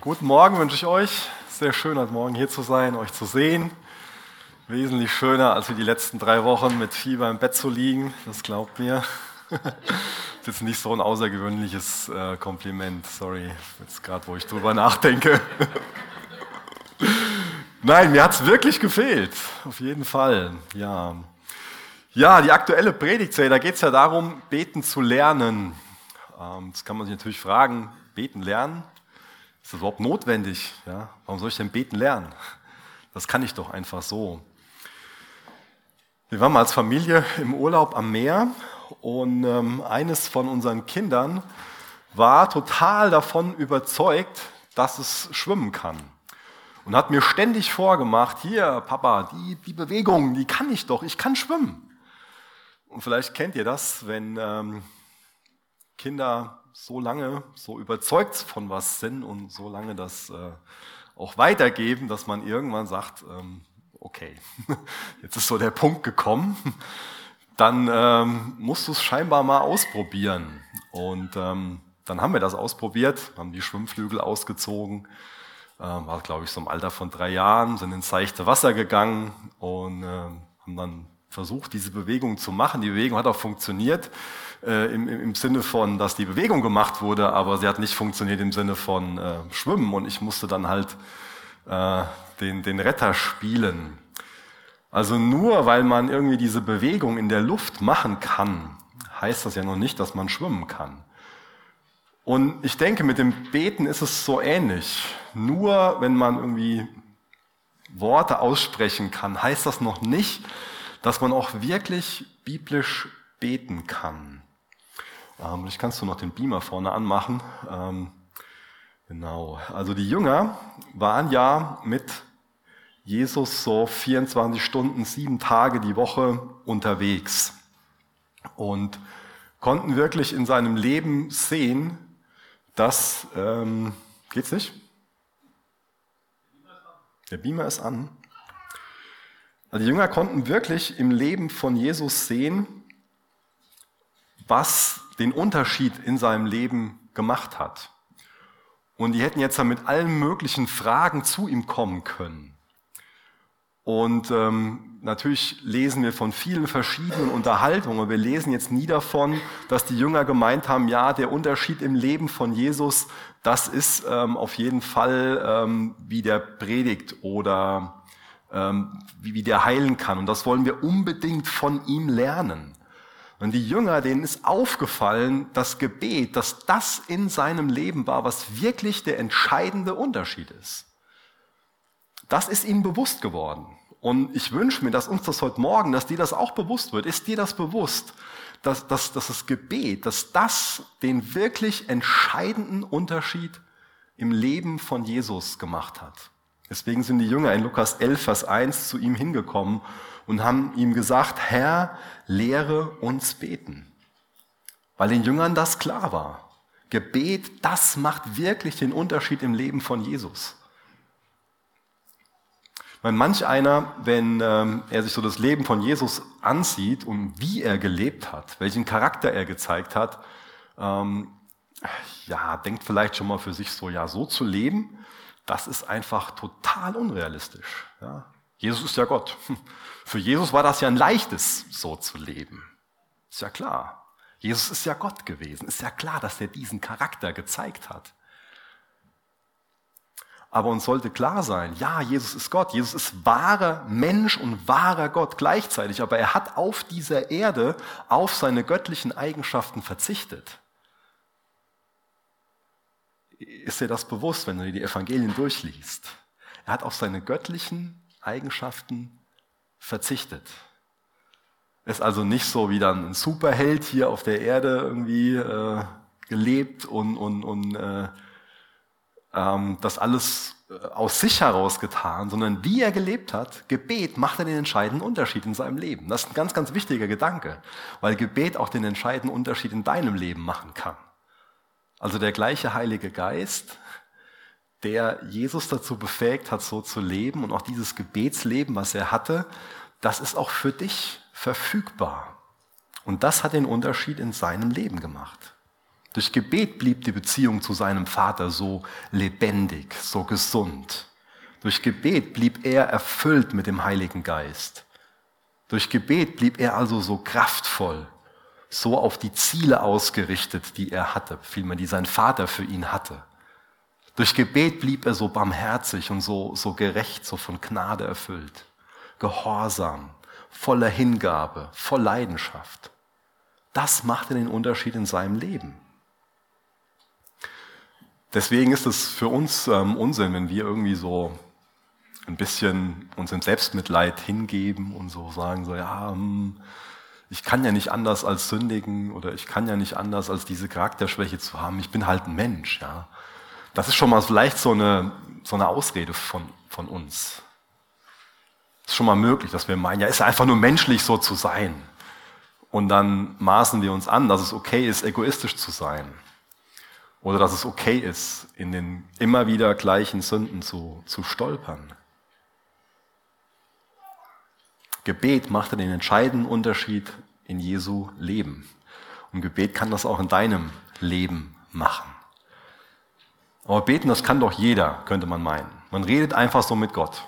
Guten Morgen wünsche ich euch. Sehr schön, heute Morgen hier zu sein, euch zu sehen. Wesentlich schöner, als wie die letzten drei Wochen mit Fieber im Bett zu liegen. Das glaubt mir. Das ist jetzt nicht so ein außergewöhnliches äh, Kompliment. Sorry, jetzt gerade, wo ich drüber nachdenke. Nein, mir hat es wirklich gefehlt. Auf jeden Fall. Ja. Ja, die aktuelle Predigtserie, da geht es ja darum, beten zu lernen. Ähm, jetzt kann man sich natürlich fragen, beten lernen? Ist das überhaupt notwendig? Ja? Warum soll ich denn beten lernen? Das kann ich doch einfach so. Wir waren mal als Familie im Urlaub am Meer und ähm, eines von unseren Kindern war total davon überzeugt, dass es schwimmen kann. Und hat mir ständig vorgemacht, hier, Papa, die, die Bewegung, die kann ich doch, ich kann schwimmen. Und vielleicht kennt ihr das, wenn ähm, Kinder so lange so überzeugt von was sind und so lange das äh, auch weitergeben, dass man irgendwann sagt, ähm, okay, jetzt ist so der Punkt gekommen, dann ähm, musst du es scheinbar mal ausprobieren. Und ähm, dann haben wir das ausprobiert, haben die Schwimmflügel ausgezogen, war glaube ich so im Alter von drei Jahren, sind ins seichte Wasser gegangen und haben dann versucht, diese Bewegung zu machen. Die Bewegung hat auch funktioniert äh, im, im, Sinne von, dass die Bewegung gemacht wurde, aber sie hat nicht funktioniert im Sinne von äh, Schwimmen und ich musste dann halt äh, den, den Retter spielen. Also nur weil man irgendwie diese Bewegung in der Luft machen kann, heißt das ja noch nicht, dass man schwimmen kann. Und ich denke, mit dem Beten ist es so ähnlich. Nur wenn man irgendwie Worte aussprechen kann, heißt das noch nicht, dass man auch wirklich biblisch beten kann. Ähm, ich kannst du noch den Beamer vorne anmachen. Ähm, genau. Also die Jünger waren ja mit Jesus so 24 Stunden, sieben Tage die Woche unterwegs und konnten wirklich in seinem Leben sehen, dass, ähm, geht's nicht? Der Beamer ist an. Also die Jünger konnten wirklich im Leben von Jesus sehen, was den Unterschied in seinem Leben gemacht hat. Und die hätten jetzt dann mit allen möglichen Fragen zu ihm kommen können. Und ähm, natürlich lesen wir von vielen verschiedenen Unterhaltungen. Wir lesen jetzt nie davon, dass die Jünger gemeint haben, ja, der Unterschied im Leben von Jesus, das ist ähm, auf jeden Fall, ähm, wie der predigt oder ähm, wie, wie der heilen kann. Und das wollen wir unbedingt von ihm lernen. Und die Jünger, denen ist aufgefallen, das Gebet, dass das in seinem Leben war, was wirklich der entscheidende Unterschied ist. Das ist ihnen bewusst geworden. Und ich wünsche mir, dass uns das heute Morgen, dass dir das auch bewusst wird. Ist dir das bewusst, dass, dass, dass das Gebet, dass das den wirklich entscheidenden Unterschied im Leben von Jesus gemacht hat? Deswegen sind die Jünger in Lukas 11, Vers 1 zu ihm hingekommen und haben ihm gesagt, Herr, lehre uns beten. Weil den Jüngern das klar war. Gebet, das macht wirklich den Unterschied im Leben von Jesus. Weil manch einer, wenn ähm, er sich so das Leben von Jesus ansieht und wie er gelebt hat, welchen Charakter er gezeigt hat, ähm, ja, denkt vielleicht schon mal für sich so, ja, so zu leben, das ist einfach total unrealistisch. Ja? Jesus ist ja Gott. Für Jesus war das ja ein leichtes, so zu leben. Ist ja klar. Jesus ist ja Gott gewesen. Ist ja klar, dass er diesen Charakter gezeigt hat. Aber uns sollte klar sein, ja, Jesus ist Gott. Jesus ist wahrer Mensch und wahrer Gott gleichzeitig. Aber er hat auf dieser Erde auf seine göttlichen Eigenschaften verzichtet ist dir das bewusst, wenn du die Evangelien durchliest. Er hat auf seine göttlichen Eigenschaften verzichtet. Ist also nicht so wie dann ein Superheld hier auf der Erde irgendwie äh, gelebt und, und, und äh, ähm, das alles äh, aus sich heraus getan, sondern wie er gelebt hat, Gebet macht den entscheidenden Unterschied in seinem Leben. Das ist ein ganz, ganz wichtiger Gedanke, weil Gebet auch den entscheidenden Unterschied in deinem Leben machen kann. Also der gleiche Heilige Geist, der Jesus dazu befähigt hat, so zu leben und auch dieses Gebetsleben, was er hatte, das ist auch für dich verfügbar. Und das hat den Unterschied in seinem Leben gemacht. Durch Gebet blieb die Beziehung zu seinem Vater so lebendig, so gesund. Durch Gebet blieb er erfüllt mit dem Heiligen Geist. Durch Gebet blieb er also so kraftvoll, so auf die Ziele ausgerichtet, die er hatte, vielmehr die sein Vater für ihn hatte. Durch Gebet blieb er so barmherzig und so, so gerecht, so von Gnade erfüllt, gehorsam, voller Hingabe, voll Leidenschaft. Das machte den Unterschied in seinem Leben. Deswegen ist es für uns ähm, Unsinn, wenn wir irgendwie so ein bisschen uns in Selbstmitleid hingeben und so sagen, so ja, hm, ich kann ja nicht anders als sündigen oder ich kann ja nicht anders als diese Charakterschwäche zu haben. Ich bin halt ein Mensch, ja. Das ist schon mal vielleicht so eine, so eine Ausrede von, von uns. Ist schon mal möglich, dass wir meinen, ja, ist einfach nur menschlich so zu sein. Und dann maßen wir uns an, dass es okay ist, egoistisch zu sein. Oder dass es okay ist, in den immer wieder gleichen Sünden zu, zu stolpern. Gebet machte den entscheidenden Unterschied in Jesu Leben. Und Gebet kann das auch in deinem Leben machen. Aber beten, das kann doch jeder, könnte man meinen. Man redet einfach so mit Gott.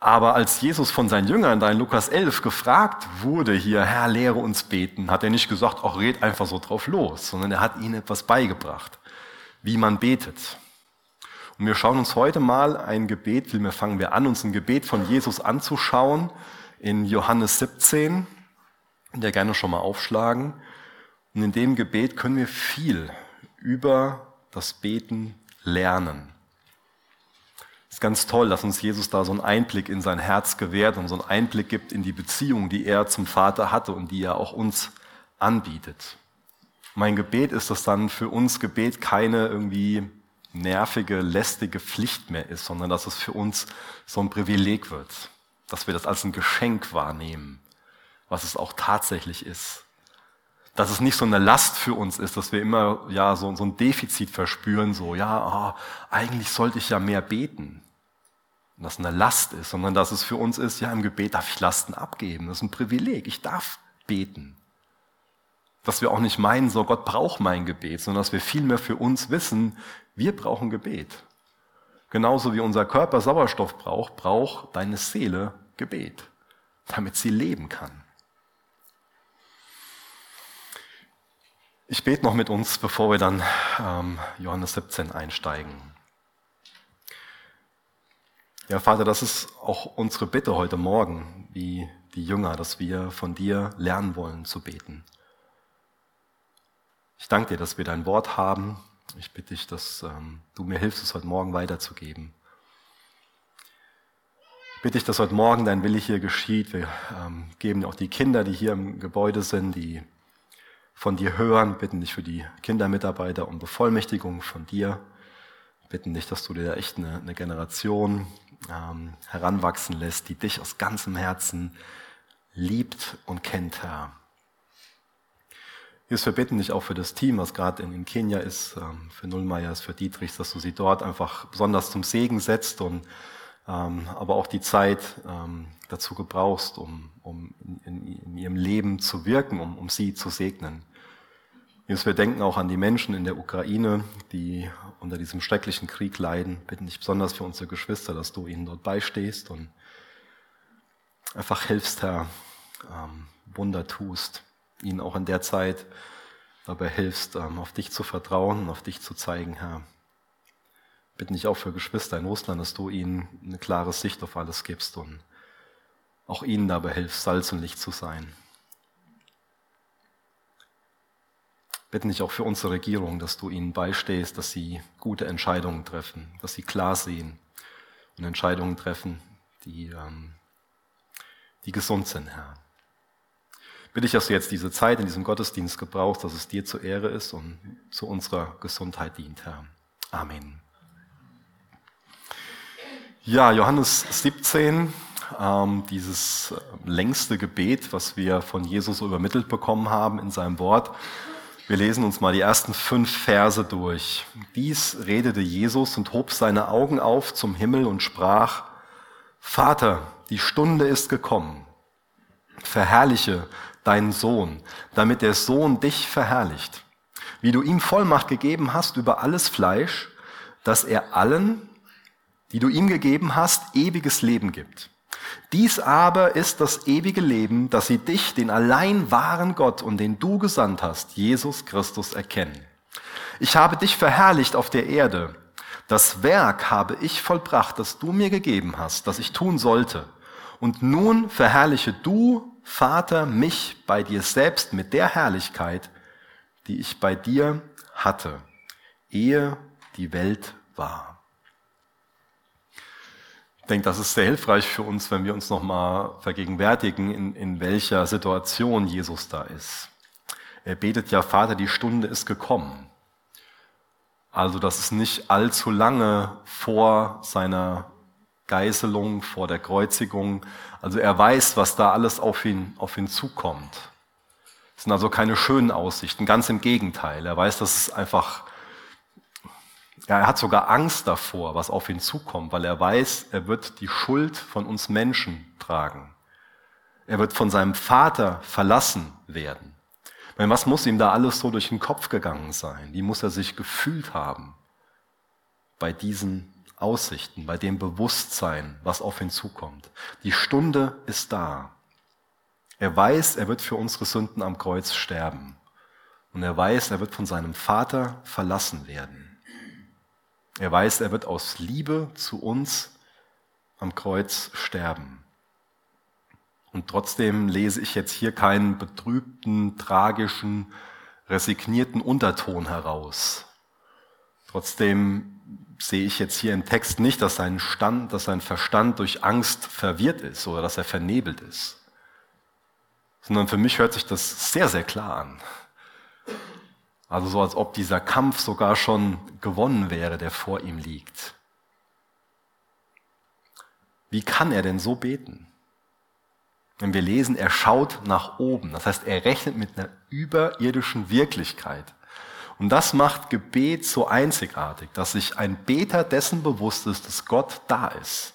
Aber als Jesus von seinen Jüngern da in Lukas 11 gefragt wurde, hier, Herr, lehre uns beten, hat er nicht gesagt, ach, red einfach so drauf los, sondern er hat ihnen etwas beigebracht, wie man betet. Und wir schauen uns heute mal ein Gebet, vielmehr fangen wir an, uns ein Gebet von Jesus anzuschauen in Johannes 17, der gerne schon mal aufschlagen. Und in dem Gebet können wir viel über das Beten lernen. Es ist ganz toll, dass uns Jesus da so einen Einblick in sein Herz gewährt und so einen Einblick gibt in die Beziehung, die er zum Vater hatte und die er auch uns anbietet. Mein Gebet ist, dass dann für uns Gebet keine irgendwie nervige, lästige Pflicht mehr ist, sondern dass es für uns so ein Privileg wird, dass wir das als ein Geschenk wahrnehmen, was es auch tatsächlich ist. Dass es nicht so eine Last für uns ist, dass wir immer ja so, so ein Defizit verspüren, so ja, oh, eigentlich sollte ich ja mehr beten. Und das eine Last ist, sondern dass es für uns ist, ja, im Gebet darf ich Lasten abgeben. Das ist ein Privileg. Ich darf beten. Dass wir auch nicht meinen, so Gott braucht mein Gebet, sondern dass wir vielmehr für uns wissen, wir brauchen Gebet. Genauso wie unser Körper Sauerstoff braucht, braucht deine Seele Gebet, damit sie leben kann. Ich bete noch mit uns, bevor wir dann ähm, Johannes 17 einsteigen. Ja, Vater, das ist auch unsere Bitte heute Morgen, wie die Jünger, dass wir von dir lernen wollen zu beten. Ich danke dir, dass wir dein Wort haben, ich bitte dich, dass ähm, du mir hilfst, es heute Morgen weiterzugeben. Ich bitte dich, dass heute Morgen dein Wille hier geschieht. Wir ähm, geben auch die Kinder, die hier im Gebäude sind, die von dir hören, bitten dich für die Kindermitarbeiter um Bevollmächtigung von dir. Bitten dich, dass du dir echt eine, eine Generation ähm, heranwachsen lässt, die dich aus ganzem Herzen liebt und kennt, Herr. Jesus, wir bitten dich auch für das Team, was gerade in, Kenia ist, ähm, für Nullmeyers, für Dietrichs, dass du sie dort einfach besonders zum Segen setzt und ähm, aber auch die Zeit ähm, dazu gebrauchst, um, um in, in, ihrem Leben zu wirken, um, um sie zu segnen. Wir denken auch an die Menschen in der Ukraine, die unter diesem schrecklichen Krieg leiden. Bitten dich besonders für unsere Geschwister, dass du ihnen dort beistehst und einfach hilfst, Herr, Wunder tust ihnen auch in der Zeit dabei hilfst, ähm, auf dich zu vertrauen, auf dich zu zeigen, Herr. Bitte nicht auch für Geschwister in Russland, dass du ihnen eine klare Sicht auf alles gibst und auch ihnen dabei hilfst, Salz und Licht zu sein. Bitte nicht auch für unsere Regierung, dass du ihnen beistehst, dass sie gute Entscheidungen treffen, dass sie klar sehen und Entscheidungen treffen, die, ähm, die gesund sind, Herr bitte ich, dass du jetzt diese Zeit in diesem Gottesdienst gebrauchst, dass es dir zur Ehre ist und zu unserer Gesundheit dient, Herr. Amen. Ja, Johannes 17, ähm, dieses längste Gebet, was wir von Jesus übermittelt bekommen haben in seinem Wort. Wir lesen uns mal die ersten fünf Verse durch. Dies redete Jesus und hob seine Augen auf zum Himmel und sprach, Vater, die Stunde ist gekommen. Verherrliche deinen Sohn, damit der Sohn dich verherrlicht. wie du ihm Vollmacht gegeben hast über alles Fleisch, dass er allen, die du ihm gegeben hast, ewiges Leben gibt. Dies aber ist das ewige Leben, dass sie dich, den allein wahren Gott und den du gesandt hast, Jesus Christus, erkennen. Ich habe dich verherrlicht auf der Erde. Das Werk habe ich vollbracht, das du mir gegeben hast, das ich tun sollte. Und nun verherrliche du, Vater, mich bei dir selbst mit der Herrlichkeit, die ich bei dir hatte, ehe die Welt war. Denke, das ist sehr hilfreich für uns, wenn wir uns nochmal vergegenwärtigen, in, in welcher Situation Jesus da ist. Er betet ja, Vater, die Stunde ist gekommen. Also das ist nicht allzu lange vor seiner Geißelung, vor der Kreuzigung. Also er weiß, was da alles auf ihn, auf ihn zukommt. Es sind also keine schönen Aussichten, ganz im Gegenteil. Er weiß, dass es einfach, ja, er hat sogar Angst davor, was auf ihn zukommt, weil er weiß, er wird die Schuld von uns Menschen tragen. Er wird von seinem Vater verlassen werden. Meine, was muss ihm da alles so durch den Kopf gegangen sein? Wie muss er sich gefühlt haben bei diesen Aussichten, bei dem Bewusstsein, was auf ihn zukommt? Die Stunde ist da. Er weiß, er wird für unsere Sünden am Kreuz sterben. Und er weiß, er wird von seinem Vater verlassen werden. Er weiß, er wird aus Liebe zu uns am Kreuz sterben. Und trotzdem lese ich jetzt hier keinen betrübten, tragischen, resignierten Unterton heraus. Trotzdem sehe ich jetzt hier im Text nicht, dass sein, Stand, dass sein Verstand durch Angst verwirrt ist oder dass er vernebelt ist, sondern für mich hört sich das sehr, sehr klar an. Also so, als ob dieser Kampf sogar schon gewonnen wäre, der vor ihm liegt. Wie kann er denn so beten? Wenn wir lesen, er schaut nach oben. Das heißt, er rechnet mit einer überirdischen Wirklichkeit. Und das macht Gebet so einzigartig, dass sich ein Beter dessen bewusst ist, dass Gott da ist.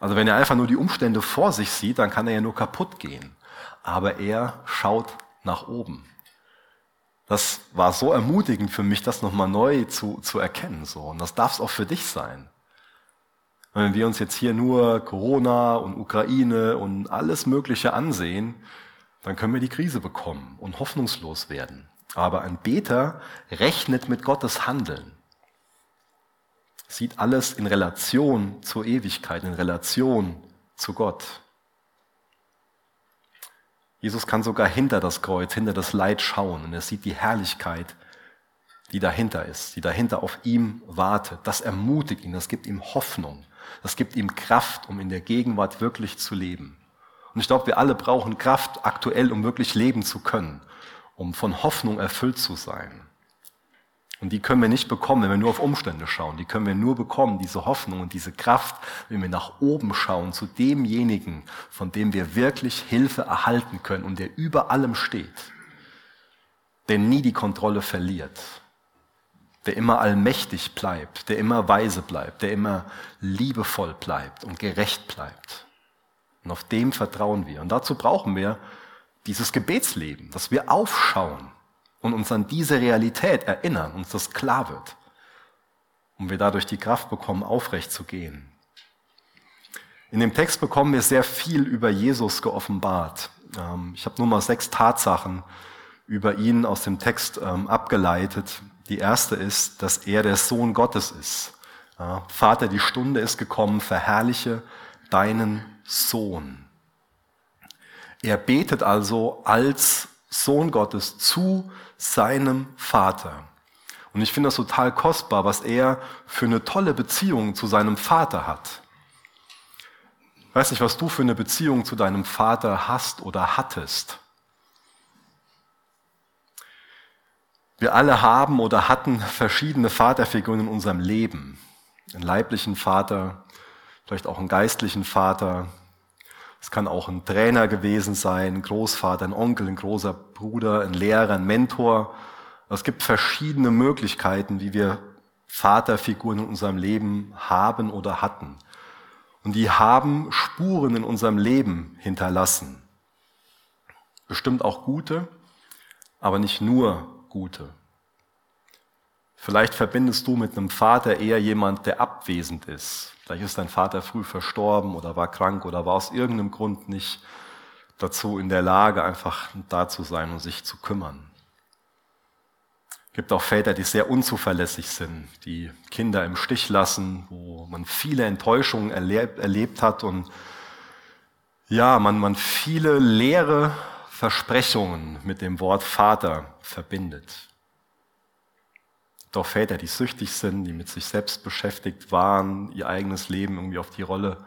Also wenn er einfach nur die Umstände vor sich sieht, dann kann er ja nur kaputt gehen. Aber er schaut nach oben. Das war so ermutigend für mich, das nochmal neu zu, zu erkennen. So. Und das darf es auch für dich sein. Wenn wir uns jetzt hier nur Corona und Ukraine und alles Mögliche ansehen, dann können wir die Krise bekommen und hoffnungslos werden. Aber ein Beter rechnet mit Gottes Handeln, sieht alles in Relation zur Ewigkeit, in Relation zu Gott. Jesus kann sogar hinter das Kreuz, hinter das Leid schauen und er sieht die Herrlichkeit, die dahinter ist, die dahinter auf ihm wartet. Das ermutigt ihn, das gibt ihm Hoffnung. Das gibt ihm Kraft, um in der Gegenwart wirklich zu leben. Und ich glaube, wir alle brauchen Kraft aktuell, um wirklich leben zu können, um von Hoffnung erfüllt zu sein. Und die können wir nicht bekommen, wenn wir nur auf Umstände schauen. Die können wir nur bekommen, diese Hoffnung und diese Kraft, wenn wir nach oben schauen, zu demjenigen, von dem wir wirklich Hilfe erhalten können und der über allem steht, der nie die Kontrolle verliert der immer allmächtig bleibt, der immer weise bleibt, der immer liebevoll bleibt und gerecht bleibt. Und auf dem vertrauen wir. Und dazu brauchen wir dieses Gebetsleben, dass wir aufschauen und uns an diese Realität erinnern, uns das klar wird. Und wir dadurch die Kraft bekommen, aufrecht zu gehen. In dem Text bekommen wir sehr viel über Jesus geoffenbart. Ähm, ich habe nur mal sechs Tatsachen über ihn aus dem Text ähm, abgeleitet, die erste ist, dass er der Sohn Gottes ist. Vater, die Stunde ist gekommen, verherrliche deinen Sohn. Er betet also als Sohn Gottes zu seinem Vater. Und ich finde das total kostbar, was er für eine tolle Beziehung zu seinem Vater hat. Ich weiß nicht, was du für eine Beziehung zu deinem Vater hast oder hattest. Wir alle haben oder hatten verschiedene Vaterfiguren in unserem Leben. Einen leiblichen Vater, vielleicht auch einen geistlichen Vater. Es kann auch ein Trainer gewesen sein, ein Großvater, ein Onkel, ein großer Bruder, ein Lehrer, ein Mentor. Es gibt verschiedene Möglichkeiten, wie wir Vaterfiguren in unserem Leben haben oder hatten. Und die haben Spuren in unserem Leben hinterlassen. Bestimmt auch gute, aber nicht nur gute. Vielleicht verbindest du mit einem Vater eher jemand, der abwesend ist. Vielleicht ist dein Vater früh verstorben oder war krank oder war aus irgendeinem Grund nicht dazu in der Lage, einfach da zu sein und sich zu kümmern. Es gibt auch Väter, die sehr unzuverlässig sind, die Kinder im Stich lassen, wo man viele Enttäuschungen erlebt, erlebt hat und ja, man, man viele leere Versprechungen mit dem Wort Vater verbindet. Doch Väter, die süchtig sind, die mit sich selbst beschäftigt waren, ihr eigenes Leben irgendwie auf die Rolle,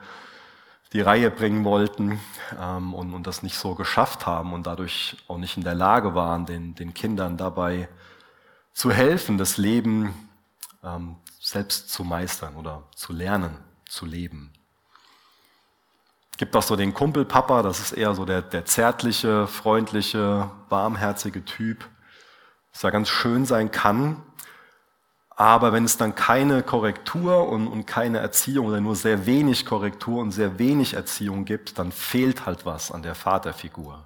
die Reihe bringen wollten ähm, und, und das nicht so geschafft haben und dadurch auch nicht in der Lage waren, den, den Kindern dabei zu helfen, das Leben ähm, selbst zu meistern oder zu lernen, zu leben. Es gibt auch so den Kumpelpapa, das ist eher so der, der zärtliche, freundliche, warmherzige Typ, was ja ganz schön sein kann, aber wenn es dann keine Korrektur und, und, keine Erziehung oder nur sehr wenig Korrektur und sehr wenig Erziehung gibt, dann fehlt halt was an der Vaterfigur.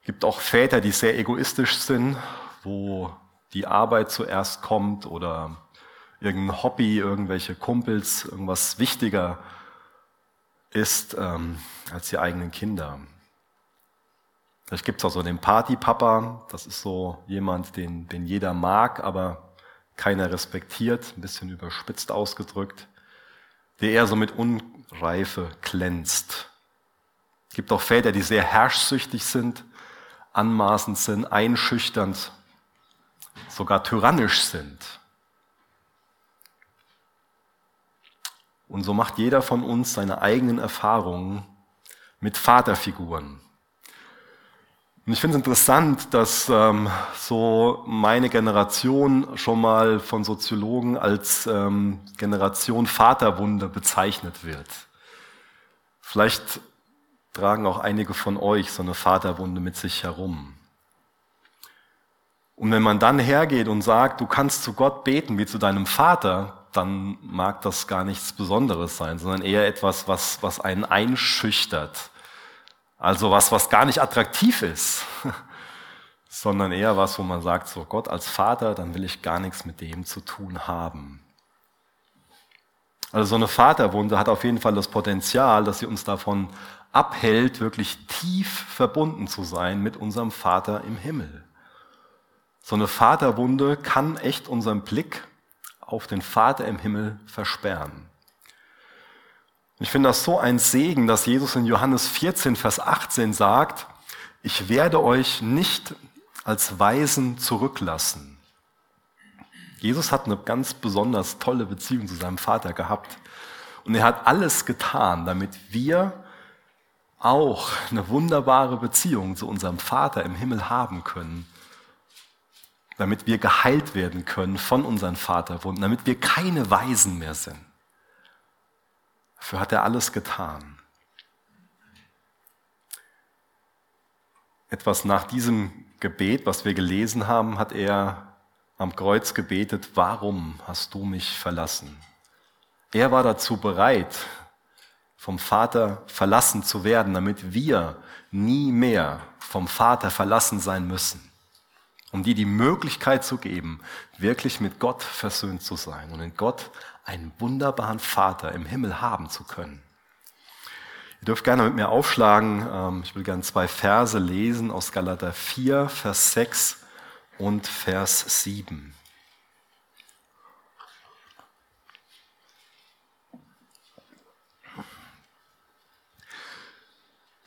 Es gibt auch Väter, die sehr egoistisch sind, wo die Arbeit zuerst kommt oder irgendein Hobby, irgendwelche Kumpels, irgendwas wichtiger ist ähm, als die eigenen Kinder. Vielleicht gibt es auch so den Partypapa, das ist so jemand, den, den jeder mag, aber keiner respektiert, ein bisschen überspitzt ausgedrückt, der eher so mit Unreife glänzt. Es gibt auch Väter, die sehr herrschsüchtig sind, anmaßend sind, einschüchternd, sogar tyrannisch sind. Und so macht jeder von uns seine eigenen Erfahrungen mit Vaterfiguren. Und ich finde es interessant, dass ähm, so meine Generation schon mal von Soziologen als ähm, Generation Vaterwunde bezeichnet wird. Vielleicht tragen auch einige von euch so eine Vaterwunde mit sich herum. Und wenn man dann hergeht und sagt, du kannst zu Gott beten wie zu deinem Vater, dann mag das gar nichts Besonderes sein, sondern eher etwas, was, was einen einschüchtert also was, was gar nicht attraktiv ist, sondern eher was, wo man sagt, so Gott als Vater, dann will ich gar nichts mit dem zu tun haben. Also so eine Vaterwunde hat auf jeden Fall das Potenzial, dass sie uns davon abhält, wirklich tief verbunden zu sein mit unserem Vater im Himmel. So eine Vaterwunde kann echt unseren Blick auf den Vater im Himmel versperren. Ich finde das so ein Segen, dass Jesus in Johannes 14, Vers 18 sagt, ich werde euch nicht als Weisen zurücklassen. Jesus hat eine ganz besonders tolle Beziehung zu seinem Vater gehabt. Und er hat alles getan, damit wir auch eine wunderbare Beziehung zu unserem Vater im Himmel haben können. Damit wir geheilt werden können von unseren Vaterwunden, damit wir keine Weisen mehr sind. Dafür hat er alles getan. Etwas nach diesem Gebet, was wir gelesen haben, hat er am Kreuz gebetet, warum hast du mich verlassen? Er war dazu bereit, vom Vater verlassen zu werden, damit wir nie mehr vom Vater verlassen sein müssen. Um dir die Möglichkeit zu geben, wirklich mit Gott versöhnt zu sein und in Gott einen wunderbaren Vater im Himmel haben zu können. Ihr dürft gerne mit mir aufschlagen. Ähm, ich will gerne zwei Verse lesen aus Galater 4, Vers 6 und Vers 7.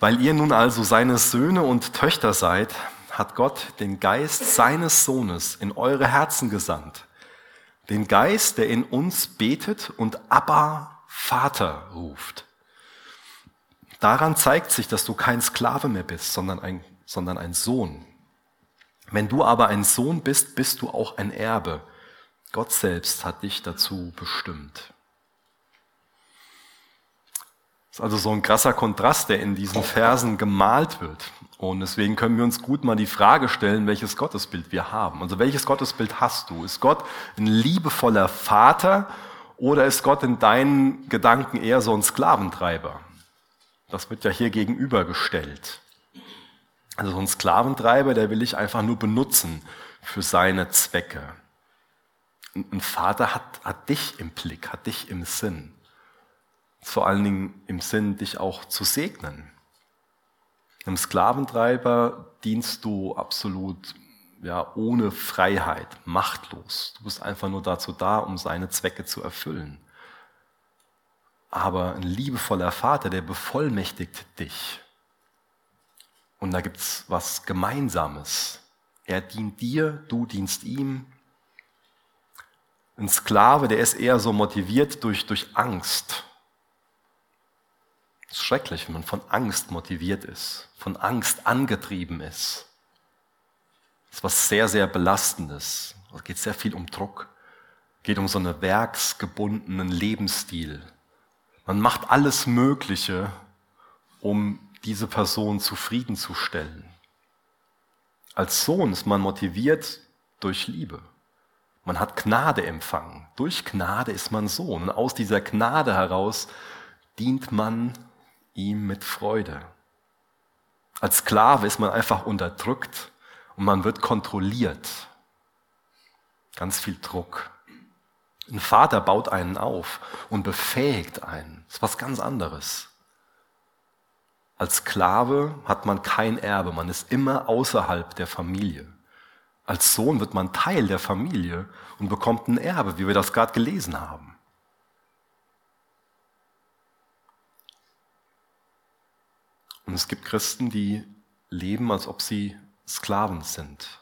Weil ihr nun also seine Söhne und Töchter seid, hat Gott den Geist seines Sohnes in eure Herzen gesandt den Geist, der in uns betet und Abba Vater ruft. Daran zeigt sich, dass du kein Sklave mehr bist, sondern ein, sondern ein Sohn. Wenn du aber ein Sohn bist, bist du auch ein Erbe. Gott selbst hat dich dazu bestimmt. Das ist also so ein krasser Kontrast, der in diesen Versen gemalt wird. Und deswegen können wir uns gut mal die Frage stellen, welches Gottesbild wir haben. Also welches Gottesbild hast du? Ist Gott ein liebevoller Vater oder ist Gott in deinen Gedanken eher so ein Sklaventreiber? Das wird ja hier gegenübergestellt. Also so ein Sklaventreiber, der will ich einfach nur benutzen für seine Zwecke. Ein Vater hat, hat dich im Blick, hat dich im Sinn. Vor allen Dingen im Sinn, dich auch zu segnen. Einem Sklaventreiber dienst du absolut ja, ohne Freiheit, machtlos. Du bist einfach nur dazu da, um seine Zwecke zu erfüllen. Aber ein liebevoller Vater, der bevollmächtigt dich. Und da gibt es was Gemeinsames. Er dient dir, du dienst ihm. Ein Sklave, der ist eher so motiviert durch, durch Angst. Es ist schrecklich, wenn man von Angst motiviert ist, von Angst angetrieben ist. Das ist was sehr, sehr Belastendes. Es geht sehr viel um Druck. Es geht um so einen werksgebundenen Lebensstil. Man macht alles Mögliche, um diese Person zufriedenzustellen. Als Sohn ist man motiviert durch Liebe. Man hat Gnade empfangen. Durch Gnade ist man Sohn. Und aus dieser Gnade heraus dient man ihm mit Freude. Als Sklave ist man einfach unterdrückt und man wird kontrolliert. Ganz viel Druck. Ein Vater baut einen auf und befähigt einen. Das ist was ganz anderes. Als Sklave hat man kein Erbe, man ist immer außerhalb der Familie. Als Sohn wird man Teil der Familie und bekommt ein Erbe, wie wir das gerade gelesen haben. Und es gibt Christen, die leben, als ob sie Sklaven sind.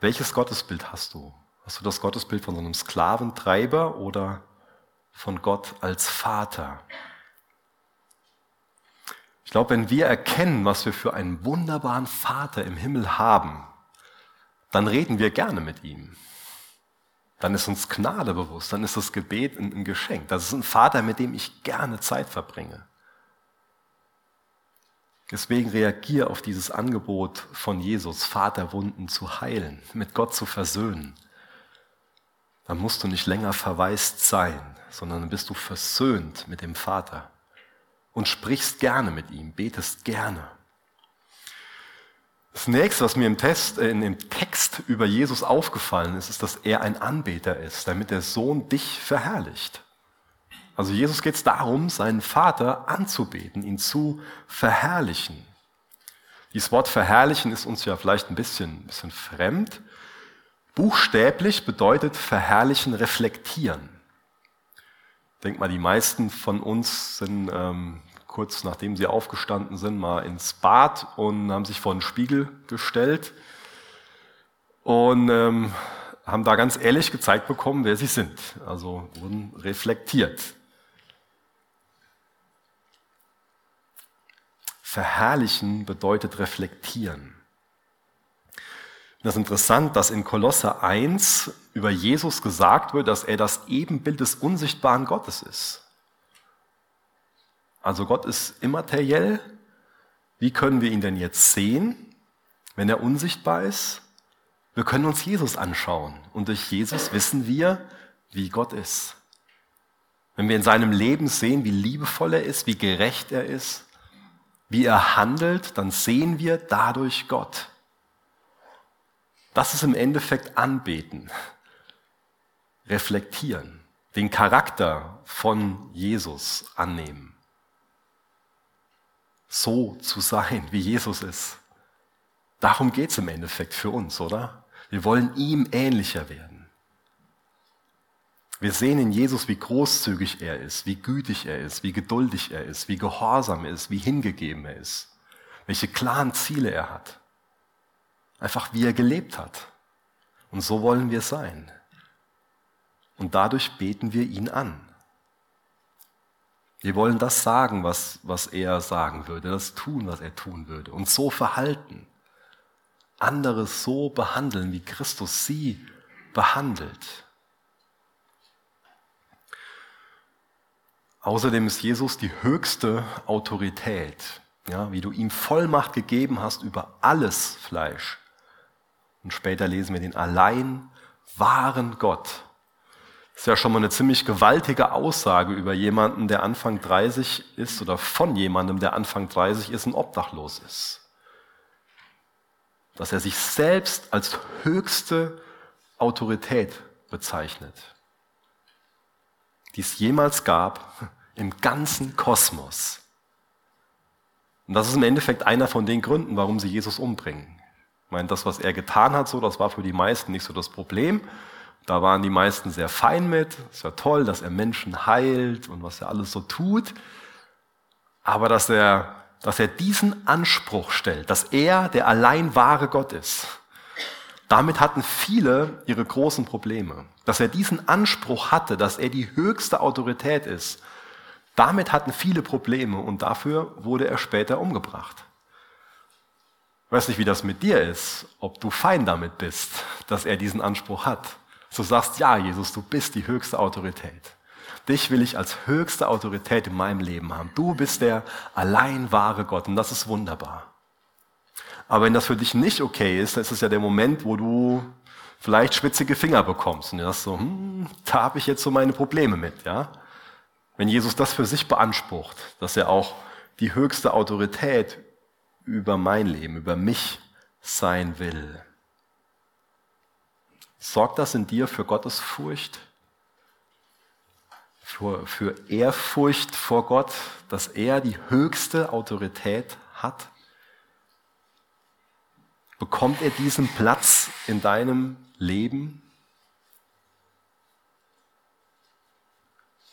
Welches Gottesbild hast du? Hast du das Gottesbild von so einem Sklaventreiber oder von Gott als Vater? Ich glaube, wenn wir erkennen, was wir für einen wunderbaren Vater im Himmel haben, dann reden wir gerne mit ihm. Dann ist uns Gnade bewusst, dann ist das Gebet ein, Geschenk. Das ist ein Vater, mit dem ich gerne Zeit verbringe. Deswegen reagiere auf dieses Angebot von Jesus, Vaterwunden zu heilen, mit Gott zu versöhnen. Dann musst du nicht länger verwaist sein, sondern dann bist du versöhnt mit dem Vater und sprichst gerne mit ihm, betest gerne. Das nächste, was mir im, Test, äh, in dem Text über Jesus aufgefallen ist, ist, dass er ein Anbeter ist, damit der Sohn dich verherrlicht. Also Jesus geht es darum, seinen Vater anzubeten, ihn zu verherrlichen. Dieses Wort verherrlichen ist uns ja vielleicht ein bisschen, ein bisschen fremd. Buchstäblich bedeutet verherrlichen reflektieren. Ich denke mal, die meisten von uns sind ähm, kurz nachdem sie aufgestanden sind, mal ins Bad und haben sich vor den Spiegel gestellt und ähm, haben da ganz ehrlich gezeigt bekommen, wer sie sind. Also wurden reflektiert. Verherrlichen bedeutet reflektieren. Das ist interessant, dass in Kolosse 1 über Jesus gesagt wird, dass er das Ebenbild des unsichtbaren Gottes ist. Also Gott ist immateriell. Wie können wir ihn denn jetzt sehen, wenn er unsichtbar ist? Wir können uns Jesus anschauen und durch Jesus wissen wir, wie Gott ist. Wenn wir in seinem Leben sehen, wie liebevoll er ist, wie gerecht er ist, wie er handelt, dann sehen wir dadurch Gott. Das ist im Endeffekt anbeten, reflektieren, den Charakter von Jesus annehmen. So zu sein, wie Jesus ist. Darum geht es im Endeffekt für uns, oder? Wir wollen ihm ähnlicher werden. Wir sehen in Jesus, wie großzügig er ist, wie gütig er ist, wie geduldig er ist, wie gehorsam er ist, wie hingegeben er ist, welche klaren Ziele er hat. Einfach wie er gelebt hat. Und so wollen wir sein. Und dadurch beten wir ihn an. Wir wollen das sagen, was, was er sagen würde, das tun, was er tun würde. Und so verhalten. Andere so behandeln, wie Christus sie behandelt. Außerdem ist Jesus die höchste Autorität, ja, wie du ihm Vollmacht gegeben hast über alles Fleisch. Und später lesen wir den allein wahren Gott. Das ist ja schon mal eine ziemlich gewaltige Aussage über jemanden, der Anfang 30 ist oder von jemandem, der Anfang 30 ist und obdachlos ist. dass er sich selbst als höchste Autorität bezeichnet, die es jemals gab im ganzen Kosmos. Und das ist im Endeffekt einer von den Gründen, warum sie Jesus umbringen. Ich meine, das, was er getan hat, so, das war für die meisten nicht so das Problem. Da waren die meisten sehr fein mit. Ist ja toll, dass er Menschen heilt und was er alles so tut. Aber dass er, dass er diesen Anspruch stellt, dass er der allein wahre Gott ist, damit hatten viele ihre großen Probleme. Dass er diesen Anspruch hatte, dass er die höchste Autorität ist, damit hatten viele Probleme und dafür wurde er später umgebracht. Ich weiß nicht, wie das mit dir ist, ob du fein damit bist, dass er diesen Anspruch hat. Du sagst, ja, Jesus, du bist die höchste Autorität. Dich will ich als höchste Autorität in meinem Leben haben. Du bist der allein wahre Gott und das ist wunderbar. Aber wenn das für dich nicht okay ist, dann ist es ja der Moment, wo du vielleicht schwitzige Finger bekommst und du sagst so, hm, da habe ich jetzt so meine Probleme mit, ja. Wenn Jesus das für sich beansprucht, dass er auch die höchste Autorität über mein Leben, über mich sein will, sorgt das in dir für Gottes Furcht? für, für Ehrfurcht vor Gott, dass er die höchste Autorität hat? Bekommt er diesen Platz in deinem Leben?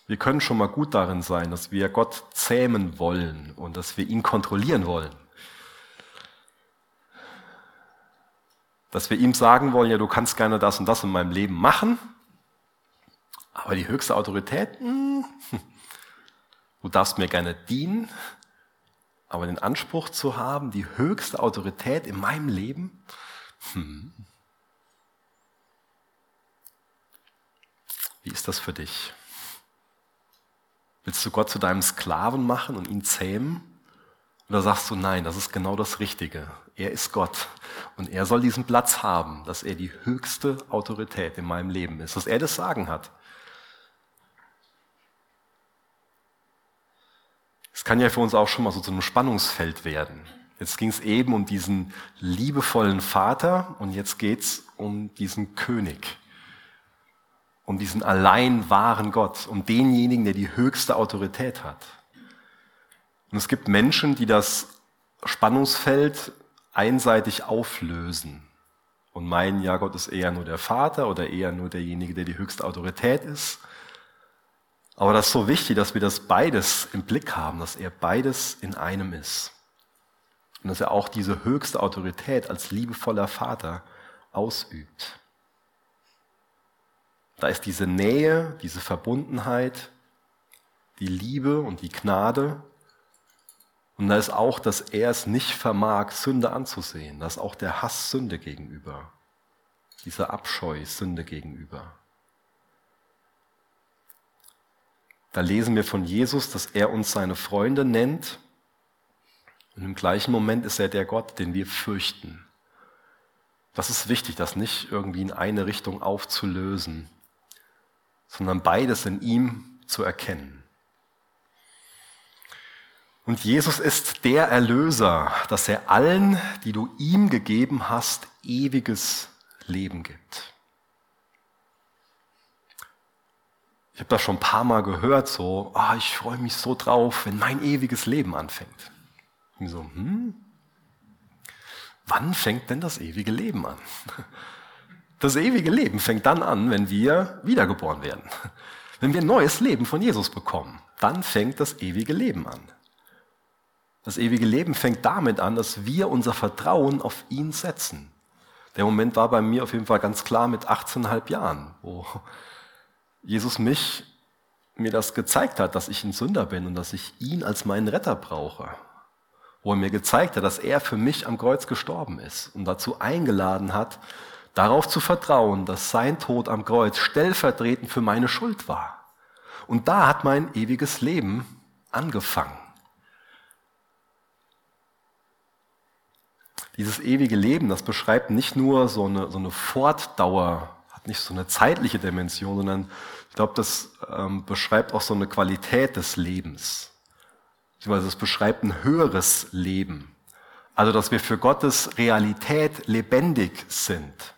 Wir können schon mal gut darin sein, dass wir Gott zähmen wollen und dass wir ihn kontrollieren wollen. Dass wir ihm sagen wollen, ja, du kannst gerne das und das in meinem Leben machen, aber die höchste Autorität, hm, du darfst mir gerne dienen, aber den Anspruch zu haben, die höchste Autorität in meinem Leben, hm. wie ist das für dich? Willst du Gott zu deinem Sklaven machen und ihn zähmen? Oder sagst du, nein, das ist genau das Richtige. Er ist Gott und er soll diesen Platz haben, dass er die höchste Autorität in meinem Leben ist, dass er das Sagen hat. Es kann ja für uns auch schon mal so zu einem Spannungsfeld werden. Jetzt ging es eben um diesen liebevollen Vater und jetzt geht es um diesen König, um diesen allein wahren Gott, um denjenigen, der die höchste Autorität hat. Und es gibt Menschen, die das Spannungsfeld einseitig auflösen und meinen, ja, Gott ist eher nur der Vater oder eher nur derjenige, der die höchste Autorität ist. Aber das ist so wichtig, dass wir das beides im Blick haben, dass er beides in einem ist. Und dass er auch diese höchste Autorität als liebevoller Vater ausübt. Da ist diese Nähe, diese Verbundenheit, die Liebe und die Gnade. Und da ist auch, dass er es nicht vermag, Sünde anzusehen. Da ist auch der Hass Sünde gegenüber. Dieser Abscheu Sünde gegenüber. Da lesen wir von Jesus, dass er uns seine Freunde nennt. Und im gleichen Moment ist er der Gott, den wir fürchten. Das ist wichtig, das nicht irgendwie in eine Richtung aufzulösen, sondern beides in ihm zu erkennen. Und Jesus ist der Erlöser, dass er allen, die du ihm gegeben hast, ewiges Leben gibt. Ich habe das schon ein paar Mal gehört, so, oh, ich freue mich so drauf, wenn mein ewiges Leben anfängt. Und so, hm, wann fängt denn das ewige Leben an? Das ewige Leben fängt dann an, wenn wir wiedergeboren werden. Wenn wir ein neues Leben von Jesus bekommen, dann fängt das ewige Leben an. Das ewige Leben fängt damit an, dass wir unser Vertrauen auf ihn setzen. Der Moment war bei mir auf jeden Fall ganz klar mit 18,5 Jahren, wo Jesus mich, mir das gezeigt hat, dass ich ein Sünder bin und dass ich ihn als meinen Retter brauche. Wo er mir gezeigt hat, dass er für mich am Kreuz gestorben ist und dazu eingeladen hat, darauf zu vertrauen, dass sein Tod am Kreuz stellvertretend für meine Schuld war. Und da hat mein ewiges Leben angefangen. Dieses ewige Leben, das beschreibt nicht nur so eine, so eine Fortdauer nicht so eine zeitliche Dimension, sondern ich glaube, das ähm, beschreibt auch so eine Qualität des Lebens. Beziehungsweise es beschreibt ein höheres Leben Also, dass wir für Gottes Realität lebendig sind.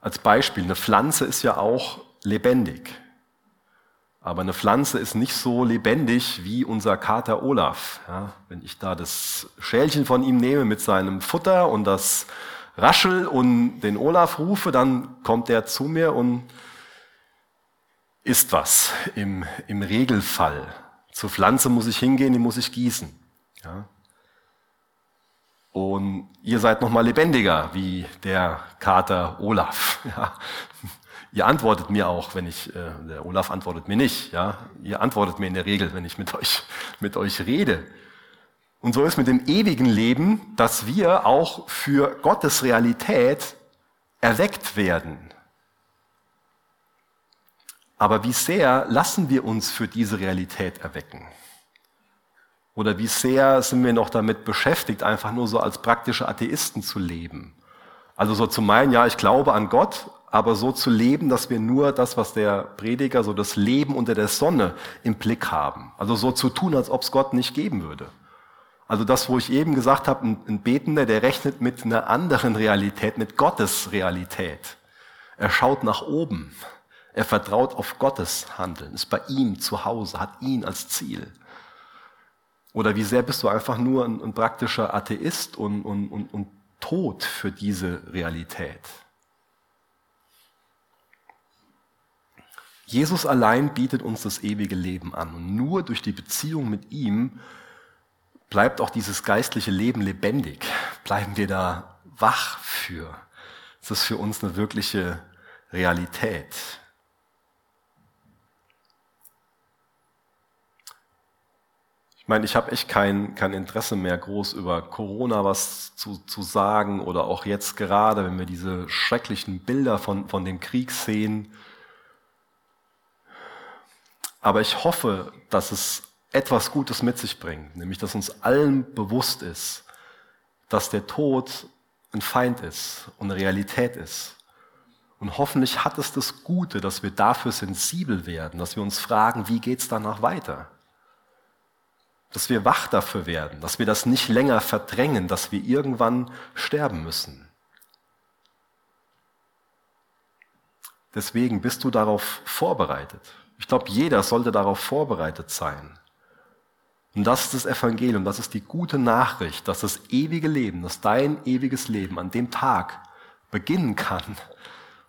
Als Beispiel, eine Pflanze ist ja auch lebendig. Aber eine Pflanze ist nicht so lebendig wie unser Kater Olaf. Ja, wenn ich da das Schälchen von ihm nehme mit seinem Futter und das Raschel und den Olaf rufe, dann kommt er zu mir und isst was im, im Regelfall. Zur Pflanze muss ich hingehen, die muss ich gießen. Ja. Und ihr seid noch mal lebendiger wie der Kater Olaf. Ja. Ihr antwortet mir auch, wenn ich, äh, der Olaf antwortet mir nicht, ja. Ihr antwortet mir in der Regel, wenn ich mit euch, mit euch rede. Und so ist mit dem ewigen Leben, dass wir auch für Gottes Realität erweckt werden. Aber wie sehr lassen wir uns für diese Realität erwecken? Oder wie sehr sind wir noch damit beschäftigt, einfach nur so als praktische Atheisten zu leben? Also so zu meinen, ja, ich glaube an Gott, aber so zu leben, dass wir nur das, was der Prediger, so das Leben unter der Sonne im Blick haben. Also so zu tun, als ob es Gott nicht geben würde. Also das, wo ich eben gesagt habe, ein, Betender, der rechnet mit einer anderen Realität, mit Gottes Realität. Er schaut nach oben. Er vertraut auf Gottes Handeln, ist bei ihm zu Hause, hat ihn als Ziel. Oder wie sehr bist du einfach nur ein, ein praktischer Atheist und, und, und, und tot für diese Realität? Jesus allein bietet uns das ewige Leben an. Und nur durch die Beziehung mit ihm bleibt auch dieses geistliche Leben lebendig. Bleiben wir da wach für. Ist für uns eine wirkliche Realität. Ich meine, ich habe echt kein, kein Interesse mehr, groß über Corona was zu, zu sagen oder auch jetzt gerade, wenn wir diese schrecklichen Bilder von, von dem Krieg sehen aber ich hoffe, dass es etwas Gutes mit sich bringt, nämlich dass uns allen bewusst ist, dass der Tod ein Feind ist und eine Realität ist. Und hoffentlich hat es das Gute, dass wir dafür sensibel werden, dass wir uns fragen, wie geht es danach weiter? Dass wir wach dafür werden, dass wir das nicht länger verdrängen, dass wir irgendwann sterben müssen. Deswegen bist du darauf vorbereitet. Ich glaube, jeder sollte darauf vorbereitet sein. Und das ist das Evangelium, das ist die gute Nachricht, dass das ewige Leben, dass dein ewiges Leben an dem Tag beginnen kann,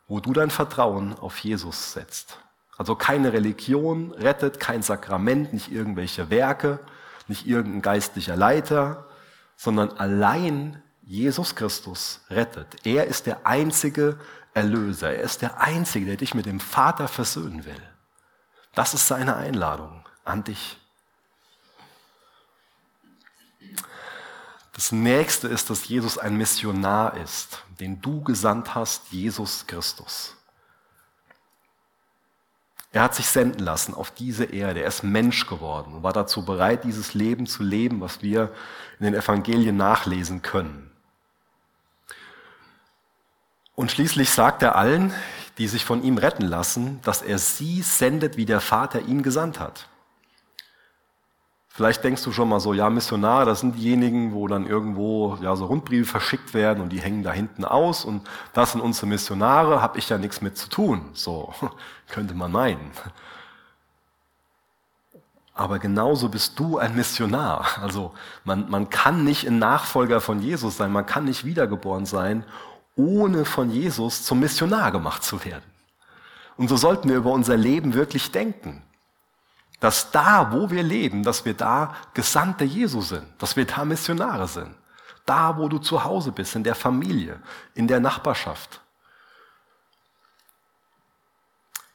wo du dein Vertrauen auf Jesus setzt. Also keine Religion rettet, kein Sakrament, nicht irgendwelche Werke, nicht irgendein geistlicher Leiter, sondern allein Jesus Christus rettet. Er ist der einzige Erlöser. Er ist der Einzige, der dich mit dem Vater versöhnen will. Das ist seine Einladung an dich. Das nächste ist, dass Jesus ein Missionar ist, den du gesandt hast, Jesus Christus. Er hat sich senden lassen auf diese Erde. Er ist Mensch geworden und war dazu bereit, dieses Leben zu leben, was wir in den Evangelien nachlesen können. Und schließlich sagt er allen, die sich von ihm retten lassen, dass er sie sendet, wie der Vater ihn gesandt hat. Vielleicht denkst du schon mal so, ja, Missionare, das sind diejenigen, wo dann irgendwo ja, so Rundbriefe verschickt werden und die hängen da hinten aus und das sind unsere Missionare, habe ich ja nichts mit zu tun. So könnte man meinen. Aber genauso bist du ein Missionar. Also man, man kann nicht ein Nachfolger von Jesus sein, man kann nicht wiedergeboren sein, ohne von Jesus zum Missionar gemacht zu werden. Und so sollten wir über unser Leben wirklich denken. Dass da, wo wir leben, dass wir da Gesandte Jesu sind, dass wir da Missionare sind. Da, wo du zu Hause bist, in der Familie, in der Nachbarschaft.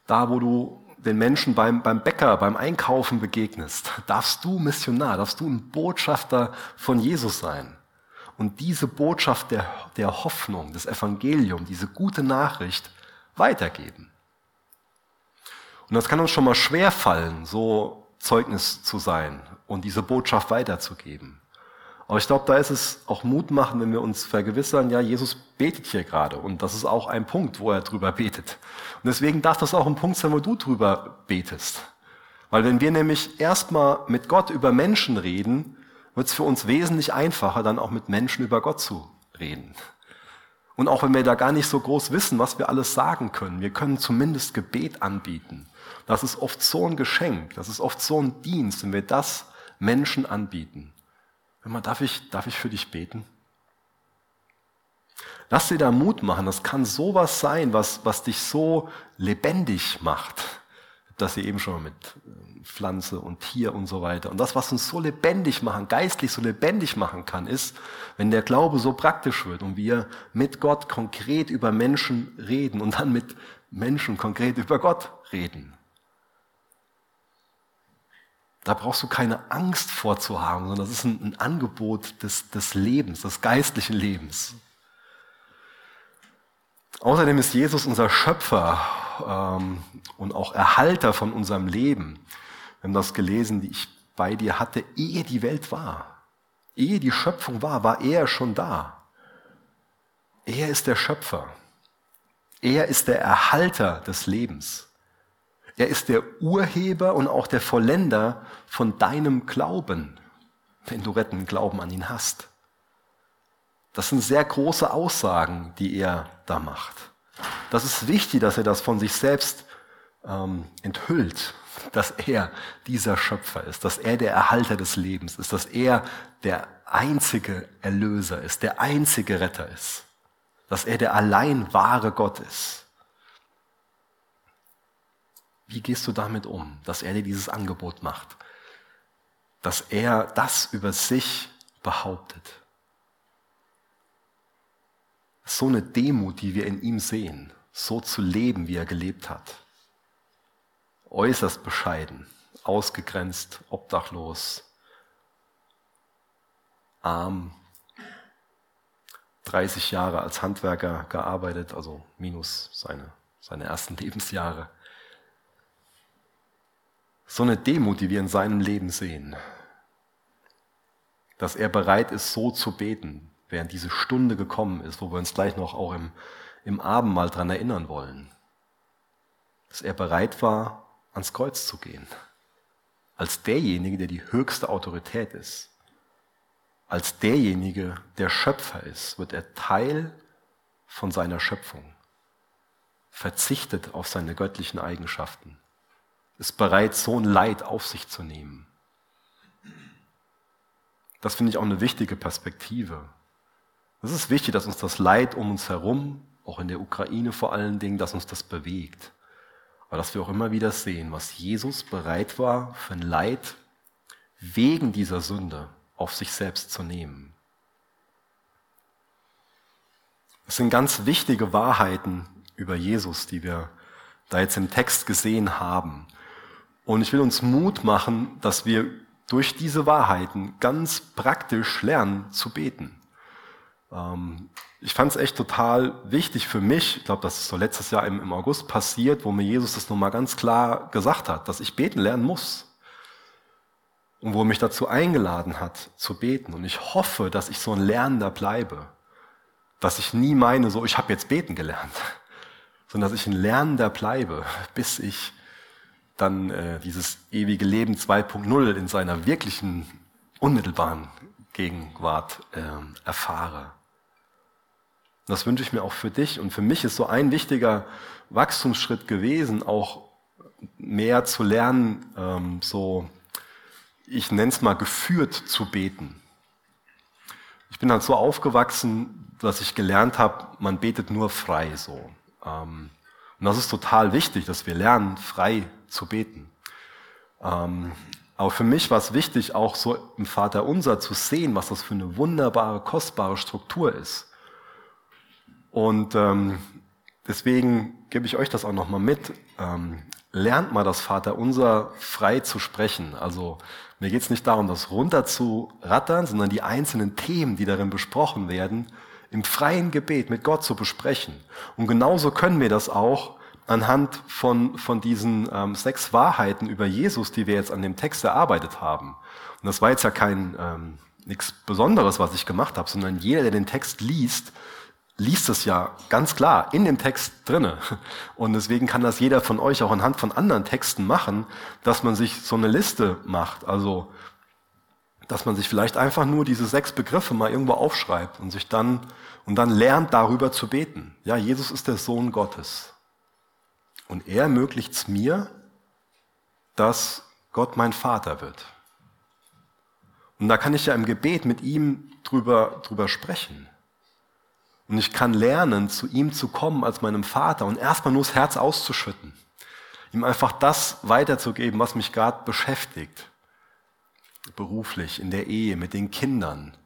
Da, wo du den Menschen beim, beim Bäcker, beim Einkaufen begegnest, darfst du Missionar, darfst du ein Botschafter von Jesus sein und diese Botschaft der, der Hoffnung, des Evangeliums, diese gute Nachricht weitergeben. Und das kann uns schon mal schwer fallen, so Zeugnis zu sein und diese Botschaft weiterzugeben. Aber ich glaube, da ist es auch Mut machen, wenn wir uns vergewissern, ja, Jesus betet hier gerade. Und das ist auch ein Punkt, wo er drüber betet. Und deswegen darf das auch ein Punkt sein, wo du drüber betest. Weil wenn wir nämlich erstmal mit Gott über Menschen reden, wird es für uns wesentlich einfacher, dann auch mit Menschen über Gott zu reden. Und auch wenn wir da gar nicht so groß wissen, was wir alles sagen können, wir können zumindest Gebet anbieten. Das ist oft so ein Geschenk, das ist oft so ein Dienst, wenn wir das Menschen anbieten. Wenn man, darf ich, darf ich für dich beten? Lass dir da Mut machen. Das kann sowas sein, was, was dich so lebendig macht. Das ihr eben schon mit äh, Pflanze und Tier und so weiter. Und das, was uns so lebendig machen, geistlich so lebendig machen kann, ist, wenn der Glaube so praktisch wird und wir mit Gott konkret über Menschen reden und dann mit Menschen konkret über Gott reden. Da brauchst du keine Angst vorzuhaben, sondern das ist ein, ein Angebot des, des Lebens, des geistlichen Lebens. Außerdem ist Jesus unser Schöpfer ähm, und auch Erhalter von unserem Leben. Wir haben das gelesen, die ich bei dir hatte, ehe die Welt war. Ehe die Schöpfung war, war er schon da. Er ist der Schöpfer. Er ist der Erhalter des Lebens. Er ist der Urheber und auch der Vollender von deinem Glauben, wenn du rettenden Glauben an ihn hast. Das sind sehr große Aussagen, die er da macht. Das ist wichtig, dass er das von sich selbst ähm, enthüllt, dass er dieser Schöpfer ist, dass er der Erhalter des Lebens ist, dass er der einzige Erlöser ist, der einzige Retter ist, dass er der allein wahre Gott ist. Wie gehst du damit um, dass er dir dieses Angebot macht, dass er das über sich behauptet? So eine Demut, die wir in ihm sehen, so zu leben, wie er gelebt hat. Äußerst bescheiden, ausgegrenzt, obdachlos, arm, 30 Jahre als Handwerker gearbeitet, also minus seine, seine ersten Lebensjahre. So eine Demut, die wir in seinem Leben sehen, dass er bereit ist, so zu beten, während diese Stunde gekommen ist, wo wir uns gleich noch auch im, im Abendmahl dran erinnern wollen, dass er bereit war, ans Kreuz zu gehen. Als derjenige, der die höchste Autorität ist. Als derjenige, der Schöpfer ist, wird er Teil von seiner Schöpfung. Verzichtet auf seine göttlichen Eigenschaften. Ist bereit, so ein Leid auf sich zu nehmen. Das finde ich auch eine wichtige Perspektive. Es ist wichtig, dass uns das Leid um uns herum, auch in der Ukraine vor allen Dingen, dass uns das bewegt. Aber dass wir auch immer wieder sehen, was Jesus bereit war, für ein Leid wegen dieser Sünde auf sich selbst zu nehmen. Das sind ganz wichtige Wahrheiten über Jesus, die wir da jetzt im Text gesehen haben. Und ich will uns Mut machen, dass wir durch diese Wahrheiten ganz praktisch lernen zu beten. Ähm, ich fand es echt total wichtig für mich, ich glaube, das ist so letztes Jahr im, im August passiert, wo mir Jesus das nochmal ganz klar gesagt hat, dass ich beten lernen muss. Und wo er mich dazu eingeladen hat, zu beten. Und ich hoffe, dass ich so ein Lernender bleibe. Dass ich nie meine, so, ich habe jetzt beten gelernt. Sondern dass ich ein Lernender bleibe, bis ich dann äh, dieses ewige Leben 2.0 in seiner wirklichen, unmittelbaren Gegenwart äh, erfahre. Das wünsche ich mir auch für dich. Und für mich ist so ein wichtiger Wachstumsschritt gewesen, auch mehr zu lernen, ähm, so, ich nenne es mal, geführt zu beten. Ich bin halt so aufgewachsen, dass ich gelernt habe, man betet nur frei so. Ähm, und das ist total wichtig, dass wir lernen, frei zu beten. Ähm, aber für mich war es wichtig, auch so im Vater Unser zu sehen, was das für eine wunderbare, kostbare Struktur ist. Und ähm, deswegen gebe ich euch das auch nochmal mit. Ähm, lernt mal das Vaterunser frei zu sprechen. Also mir geht es nicht darum, das runter zu rattern, sondern die einzelnen Themen, die darin besprochen werden, im freien Gebet mit Gott zu besprechen. Und genauso können wir das auch anhand von, von diesen ähm, sechs Wahrheiten über Jesus, die wir jetzt an dem Text erarbeitet haben. Und das war jetzt ja kein ähm, nichts Besonderes, was ich gemacht habe, sondern jeder, der den Text liest, liest es ja ganz klar in dem Text drinne. Und deswegen kann das jeder von euch auch anhand von anderen Texten machen, dass man sich so eine Liste macht. Also dass man sich vielleicht einfach nur diese sechs Begriffe mal irgendwo aufschreibt und sich dann und dann lernt darüber zu beten. Ja, Jesus ist der Sohn Gottes. Und er ermöglicht es mir, dass Gott mein Vater wird. Und da kann ich ja im Gebet mit ihm drüber, drüber sprechen. Und ich kann lernen, zu ihm zu kommen als meinem Vater und erstmal nur das Herz auszuschütten. Ihm einfach das weiterzugeben, was mich gerade beschäftigt. Beruflich, in der Ehe, mit den Kindern.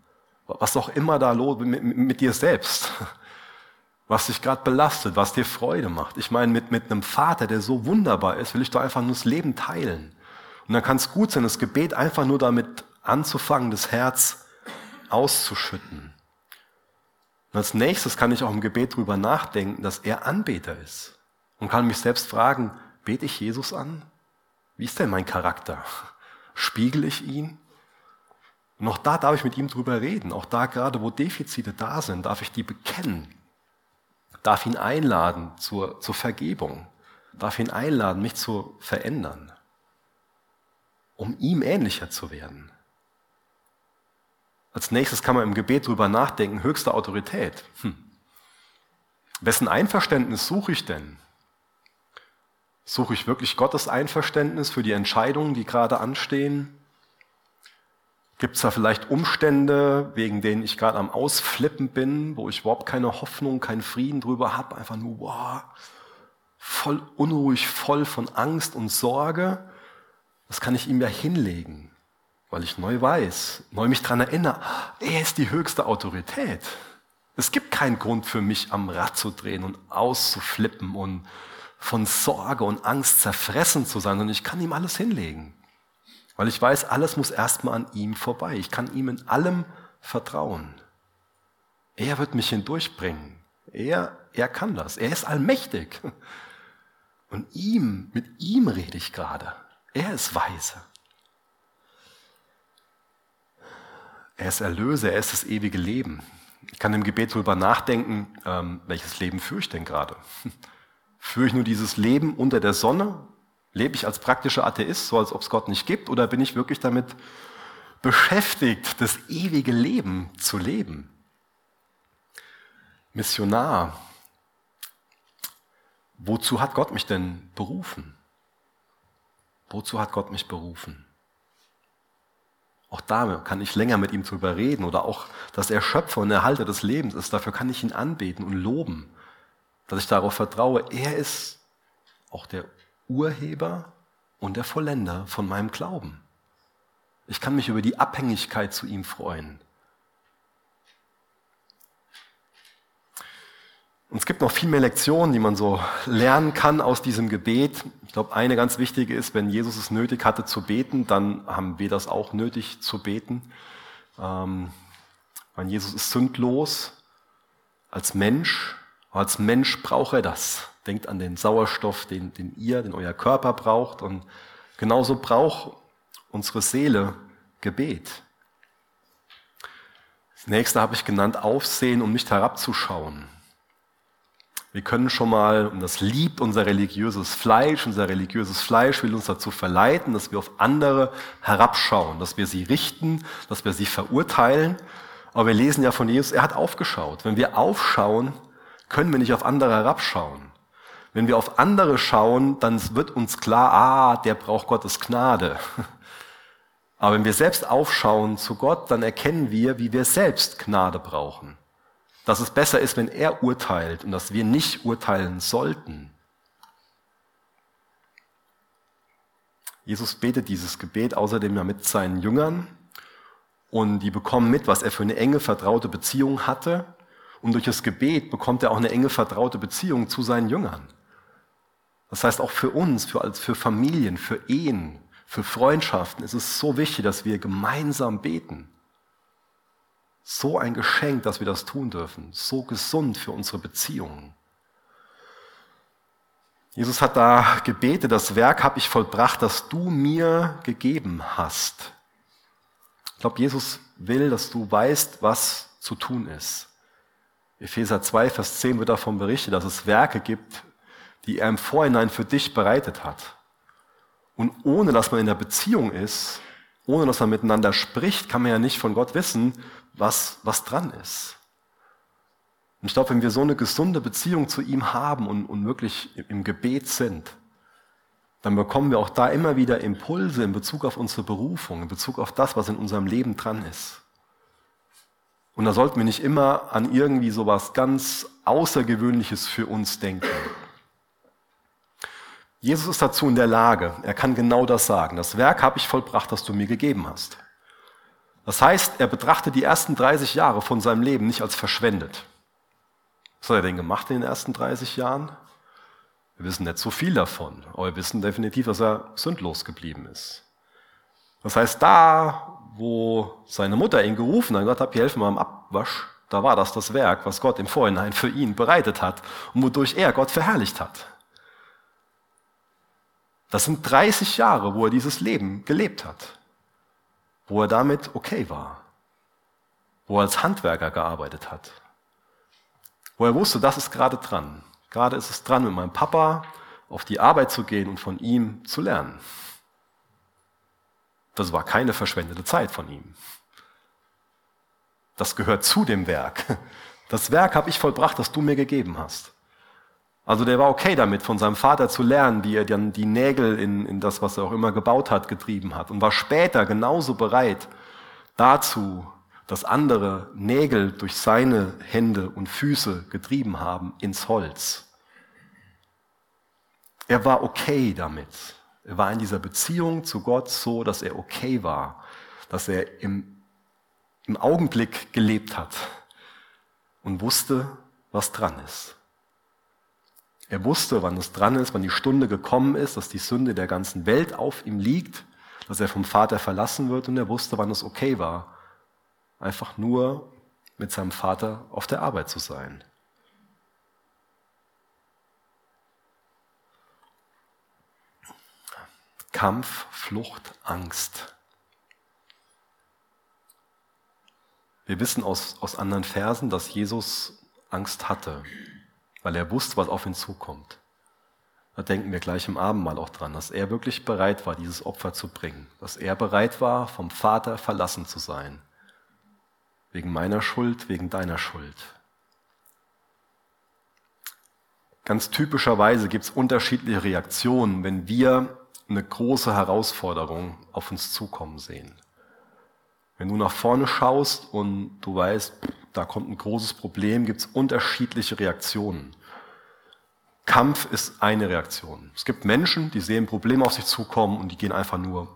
Was auch immer da los, mit, mit dir selbst. Was dich gerade belastet, was dir Freude macht. Ich meine, mit, mit einem Vater, der so wunderbar ist, will ich doch einfach nur das Leben teilen. Und dann kann es gut sein, das Gebet einfach nur damit anzufangen, das Herz auszuschütten. Und als nächstes kann ich auch im Gebet darüber nachdenken, dass er Anbeter ist. Und kann mich selbst fragen, bete ich Jesus an? Wie ist denn mein Charakter? Spiegel ich ihn? Und auch da darf ich mit ihm drüber reden. Auch da gerade, wo Defizite da sind, darf ich die bekennen. Darf ihn einladen zur, zur Vergebung. Darf ihn einladen, mich zu verändern. Um ihm ähnlicher zu werden. Als nächstes kann man im Gebet drüber nachdenken, höchste Autorität. Hm. Wessen Einverständnis suche ich denn? Suche ich wirklich Gottes Einverständnis für die Entscheidungen, die gerade anstehen? Gibt es da vielleicht Umstände, wegen denen ich gerade am Ausflippen bin, wo ich überhaupt keine Hoffnung, keinen Frieden drüber habe, einfach nur wow, voll unruhig, voll von Angst und Sorge? Das kann ich ihm ja hinlegen weil ich neu weiß, neu mich daran erinnere, er ist die höchste Autorität. Es gibt keinen Grund für mich, am Rad zu drehen und auszuflippen und von Sorge und Angst zerfressen zu sein, sondern ich kann ihm alles hinlegen. Weil ich weiß, alles muss erstmal an ihm vorbei. Ich kann ihm in allem vertrauen. Er wird mich hindurchbringen. Er, er kann das. Er ist allmächtig. Und ihm, mit ihm rede ich gerade. Er ist weise. Er ist Erlöser, er ist das ewige Leben. Ich kann im Gebet darüber nachdenken, ähm, welches Leben führe ich denn gerade? Führe ich nur dieses Leben unter der Sonne? Lebe ich als praktischer Atheist, so als ob es Gott nicht gibt? Oder bin ich wirklich damit beschäftigt, das ewige Leben zu leben? Missionar. Wozu hat Gott mich denn berufen? Wozu hat Gott mich berufen? Auch da kann ich länger mit ihm drüber reden oder auch, dass er Schöpfer und Erhalter des Lebens ist. Dafür kann ich ihn anbeten und loben, dass ich darauf vertraue, er ist auch der Urheber und der Vollender von meinem Glauben. Ich kann mich über die Abhängigkeit zu ihm freuen. Und es gibt noch viel mehr Lektionen, die man so lernen kann aus diesem Gebet. Ich glaube, eine ganz wichtige ist, wenn Jesus es nötig hatte zu beten, dann haben wir das auch nötig zu beten. Ähm, weil Jesus ist sündlos als Mensch. Als Mensch braucht er das. Denkt an den Sauerstoff, den, den ihr, den euer Körper braucht. Und genauso braucht unsere Seele Gebet. Das nächste habe ich genannt, Aufsehen, um nicht herabzuschauen. Wir können schon mal, und das liebt unser religiöses Fleisch, unser religiöses Fleisch will uns dazu verleiten, dass wir auf andere herabschauen, dass wir sie richten, dass wir sie verurteilen. Aber wir lesen ja von Jesus, er hat aufgeschaut. Wenn wir aufschauen, können wir nicht auf andere herabschauen. Wenn wir auf andere schauen, dann wird uns klar, ah, der braucht Gottes Gnade. Aber wenn wir selbst aufschauen zu Gott, dann erkennen wir, wie wir selbst Gnade brauchen dass es besser ist, wenn er urteilt und dass wir nicht urteilen sollten. Jesus betet dieses Gebet außerdem ja mit seinen Jüngern und die bekommen mit, was er für eine enge, vertraute Beziehung hatte. Und durch das Gebet bekommt er auch eine enge, vertraute Beziehung zu seinen Jüngern. Das heißt, auch für uns, für, für Familien, für Ehen, für Freundschaften ist es so wichtig, dass wir gemeinsam beten. So ein Geschenk, dass wir das tun dürfen. So gesund für unsere Beziehungen. Jesus hat da gebetet, das Werk habe ich vollbracht, das du mir gegeben hast. Ich glaube, Jesus will, dass du weißt, was zu tun ist. Epheser 2, Vers 10 wird davon berichtet, dass es Werke gibt, die er im Vorhinein für dich bereitet hat. Und ohne dass man in der Beziehung ist, ohne dass man miteinander spricht, kann man ja nicht von Gott wissen, was, was dran ist. Und ich glaube, wenn wir so eine gesunde Beziehung zu ihm haben und, und wirklich im Gebet sind, dann bekommen wir auch da immer wieder Impulse in Bezug auf unsere Berufung, in Bezug auf das, was in unserem Leben dran ist. Und da sollten wir nicht immer an irgendwie sowas ganz Außergewöhnliches für uns denken. Jesus ist dazu in der Lage, er kann genau das sagen. Das Werk habe ich vollbracht, das du mir gegeben hast. Das heißt, er betrachtet die ersten 30 Jahre von seinem Leben nicht als verschwendet. Was hat er denn gemacht in den ersten 30 Jahren? Wir wissen nicht so viel davon, aber wir wissen definitiv, dass er sündlos geblieben ist. Das heißt, da, wo seine Mutter ihn gerufen hat und gesagt hat, hier helfen wir am Abwasch, da war das das Werk, was Gott im Vorhinein für ihn bereitet hat und wodurch er Gott verherrlicht hat. Das sind 30 Jahre, wo er dieses Leben gelebt hat, wo er damit okay war, wo er als Handwerker gearbeitet hat, wo er wusste, das ist gerade dran. Gerade ist es dran, mit meinem Papa auf die Arbeit zu gehen und von ihm zu lernen. Das war keine verschwendete Zeit von ihm. Das gehört zu dem Werk. Das Werk habe ich vollbracht, das du mir gegeben hast. Also der war okay damit, von seinem Vater zu lernen, wie er dann die Nägel in, in das, was er auch immer gebaut hat, getrieben hat und war später genauso bereit dazu, dass andere Nägel durch seine Hände und Füße getrieben haben ins Holz. Er war okay damit. Er war in dieser Beziehung zu Gott so, dass er okay war, dass er im, im Augenblick gelebt hat und wusste, was dran ist. Er wusste, wann es dran ist, wann die Stunde gekommen ist, dass die Sünde der ganzen Welt auf ihm liegt, dass er vom Vater verlassen wird und er wusste, wann es okay war, einfach nur mit seinem Vater auf der Arbeit zu sein. Kampf, Flucht, Angst. Wir wissen aus, aus anderen Versen, dass Jesus Angst hatte weil er wusste, was auf ihn zukommt. Da denken wir gleich im Abendmahl auch dran, dass er wirklich bereit war, dieses Opfer zu bringen, dass er bereit war, vom Vater verlassen zu sein. Wegen meiner Schuld, wegen deiner Schuld. Ganz typischerweise gibt es unterschiedliche Reaktionen, wenn wir eine große Herausforderung auf uns zukommen sehen. Wenn du nach vorne schaust und du weißt, da kommt ein großes Problem, gibt es unterschiedliche Reaktionen. Kampf ist eine Reaktion. Es gibt Menschen, die sehen Probleme auf sich zukommen und die gehen einfach nur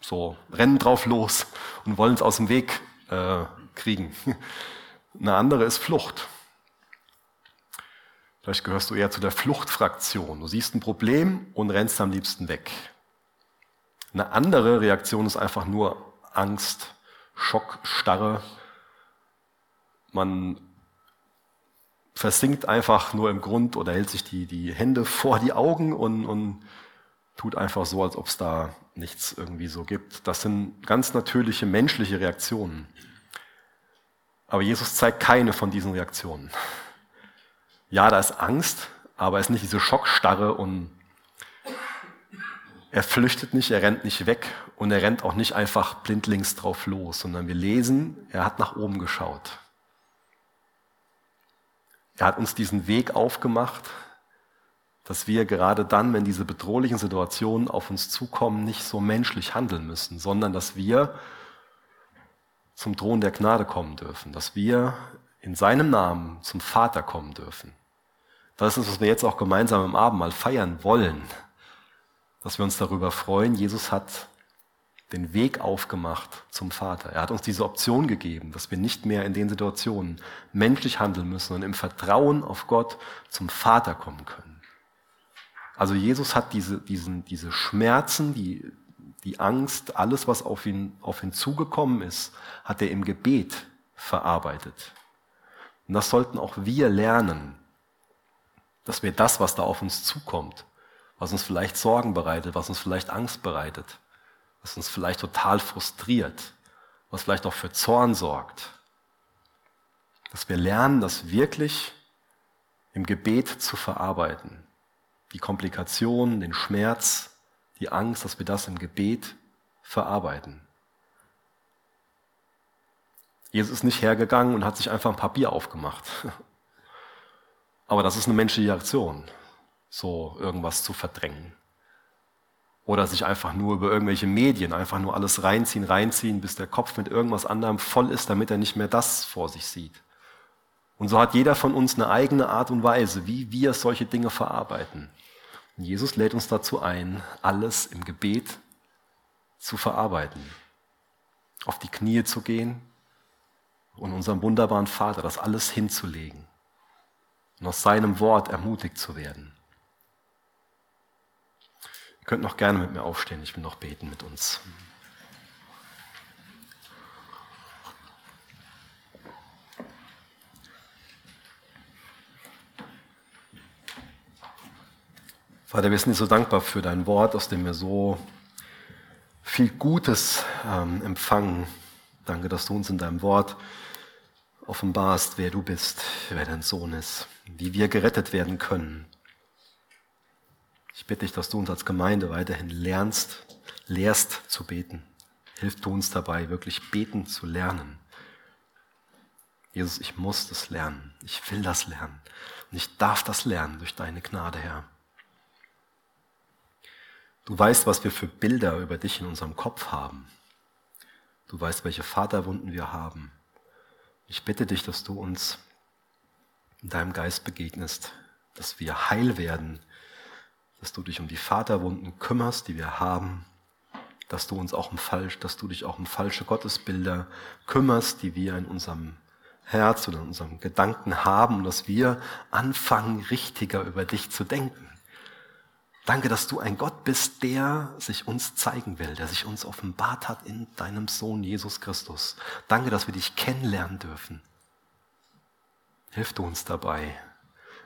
so, rennen drauf los und wollen es aus dem Weg äh, kriegen. Eine andere ist Flucht. Vielleicht gehörst du eher zu der Fluchtfraktion. Du siehst ein Problem und rennst am liebsten weg. Eine andere Reaktion ist einfach nur Angst, Schock, Starre, man versinkt einfach nur im Grund oder hält sich die, die Hände vor die Augen und, und tut einfach so, als ob es da nichts irgendwie so gibt. Das sind ganz natürliche menschliche Reaktionen. Aber Jesus zeigt keine von diesen Reaktionen. Ja, da ist Angst, aber es ist nicht diese Schockstarre und er flüchtet nicht, er rennt nicht weg und er rennt auch nicht einfach blindlings drauf los, sondern wir lesen, er hat nach oben geschaut. Er hat uns diesen Weg aufgemacht, dass wir gerade dann, wenn diese bedrohlichen Situationen auf uns zukommen, nicht so menschlich handeln müssen, sondern dass wir zum Thron der Gnade kommen dürfen, dass wir in seinem Namen zum Vater kommen dürfen. Das ist, was wir jetzt auch gemeinsam im Abendmahl feiern wollen, dass wir uns darüber freuen, Jesus hat den Weg aufgemacht zum Vater. Er hat uns diese Option gegeben, dass wir nicht mehr in den Situationen menschlich handeln müssen und im Vertrauen auf Gott zum Vater kommen können. Also Jesus hat diese, diesen, diese Schmerzen, die, die Angst, alles, was auf ihn, auf ihn zugekommen ist, hat er im Gebet verarbeitet. Und das sollten auch wir lernen, dass wir das, was da auf uns zukommt, was uns vielleicht Sorgen bereitet, was uns vielleicht Angst bereitet, was uns vielleicht total frustriert, was vielleicht auch für Zorn sorgt. Dass wir lernen, das wirklich im Gebet zu verarbeiten. Die Komplikation, den Schmerz, die Angst, dass wir das im Gebet verarbeiten. Jesus ist nicht hergegangen und hat sich einfach ein Papier aufgemacht. Aber das ist eine menschliche Aktion, so irgendwas zu verdrängen. Oder sich einfach nur über irgendwelche Medien einfach nur alles reinziehen, reinziehen, bis der Kopf mit irgendwas anderem voll ist, damit er nicht mehr das vor sich sieht. Und so hat jeder von uns eine eigene Art und Weise, wie wir solche Dinge verarbeiten. Und Jesus lädt uns dazu ein, alles im Gebet zu verarbeiten. Auf die Knie zu gehen und unserem wunderbaren Vater das alles hinzulegen. Und aus seinem Wort ermutigt zu werden. Ihr könnt noch gerne mit mir aufstehen, ich will noch beten mit uns. Vater, wir sind dir so dankbar für dein Wort, aus dem wir so viel Gutes ähm, empfangen. Danke, dass du uns in deinem Wort offenbarst, wer du bist, wer dein Sohn ist, wie wir gerettet werden können. Ich bitte dich, dass du uns als Gemeinde weiterhin lernst, lehrst zu beten. Hilf du uns dabei, wirklich beten zu lernen. Jesus, ich muss das lernen. Ich will das lernen. Und ich darf das lernen durch deine Gnade, Herr. Du weißt, was wir für Bilder über dich in unserem Kopf haben. Du weißt, welche Vaterwunden wir haben. Ich bitte dich, dass du uns in deinem Geist begegnest, dass wir heil werden dass du dich um die Vaterwunden kümmerst, die wir haben, dass du uns auch um falsch, dass du dich auch um falsche Gottesbilder kümmerst, die wir in unserem Herz oder in unserem Gedanken haben und dass wir anfangen, richtiger über dich zu denken. Danke, dass du ein Gott bist, der sich uns zeigen will, der sich uns offenbart hat in deinem Sohn Jesus Christus. Danke, dass wir dich kennenlernen dürfen. Hilf du uns dabei,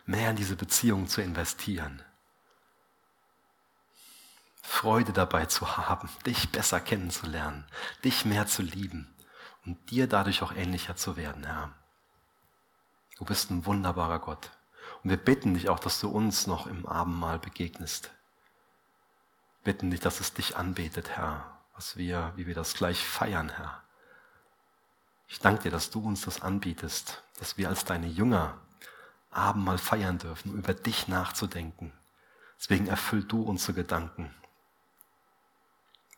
mehr in diese Beziehung zu investieren. Freude dabei zu haben, dich besser kennenzulernen, dich mehr zu lieben und dir dadurch auch ähnlicher zu werden, Herr. Du bist ein wunderbarer Gott. Und wir bitten dich auch, dass du uns noch im Abendmahl begegnest. Bitten dich, dass es dich anbetet, Herr, was wir, wie wir das gleich feiern, Herr. Ich danke dir, dass du uns das anbietest, dass wir als deine Jünger Abendmahl feiern dürfen, um über dich nachzudenken. Deswegen erfüll du unsere Gedanken.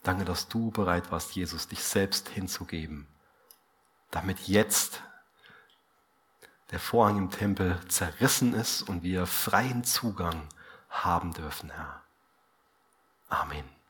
Danke, dass du bereit warst, Jesus, dich selbst hinzugeben, damit jetzt der Vorhang im Tempel zerrissen ist und wir freien Zugang haben dürfen, Herr. Amen.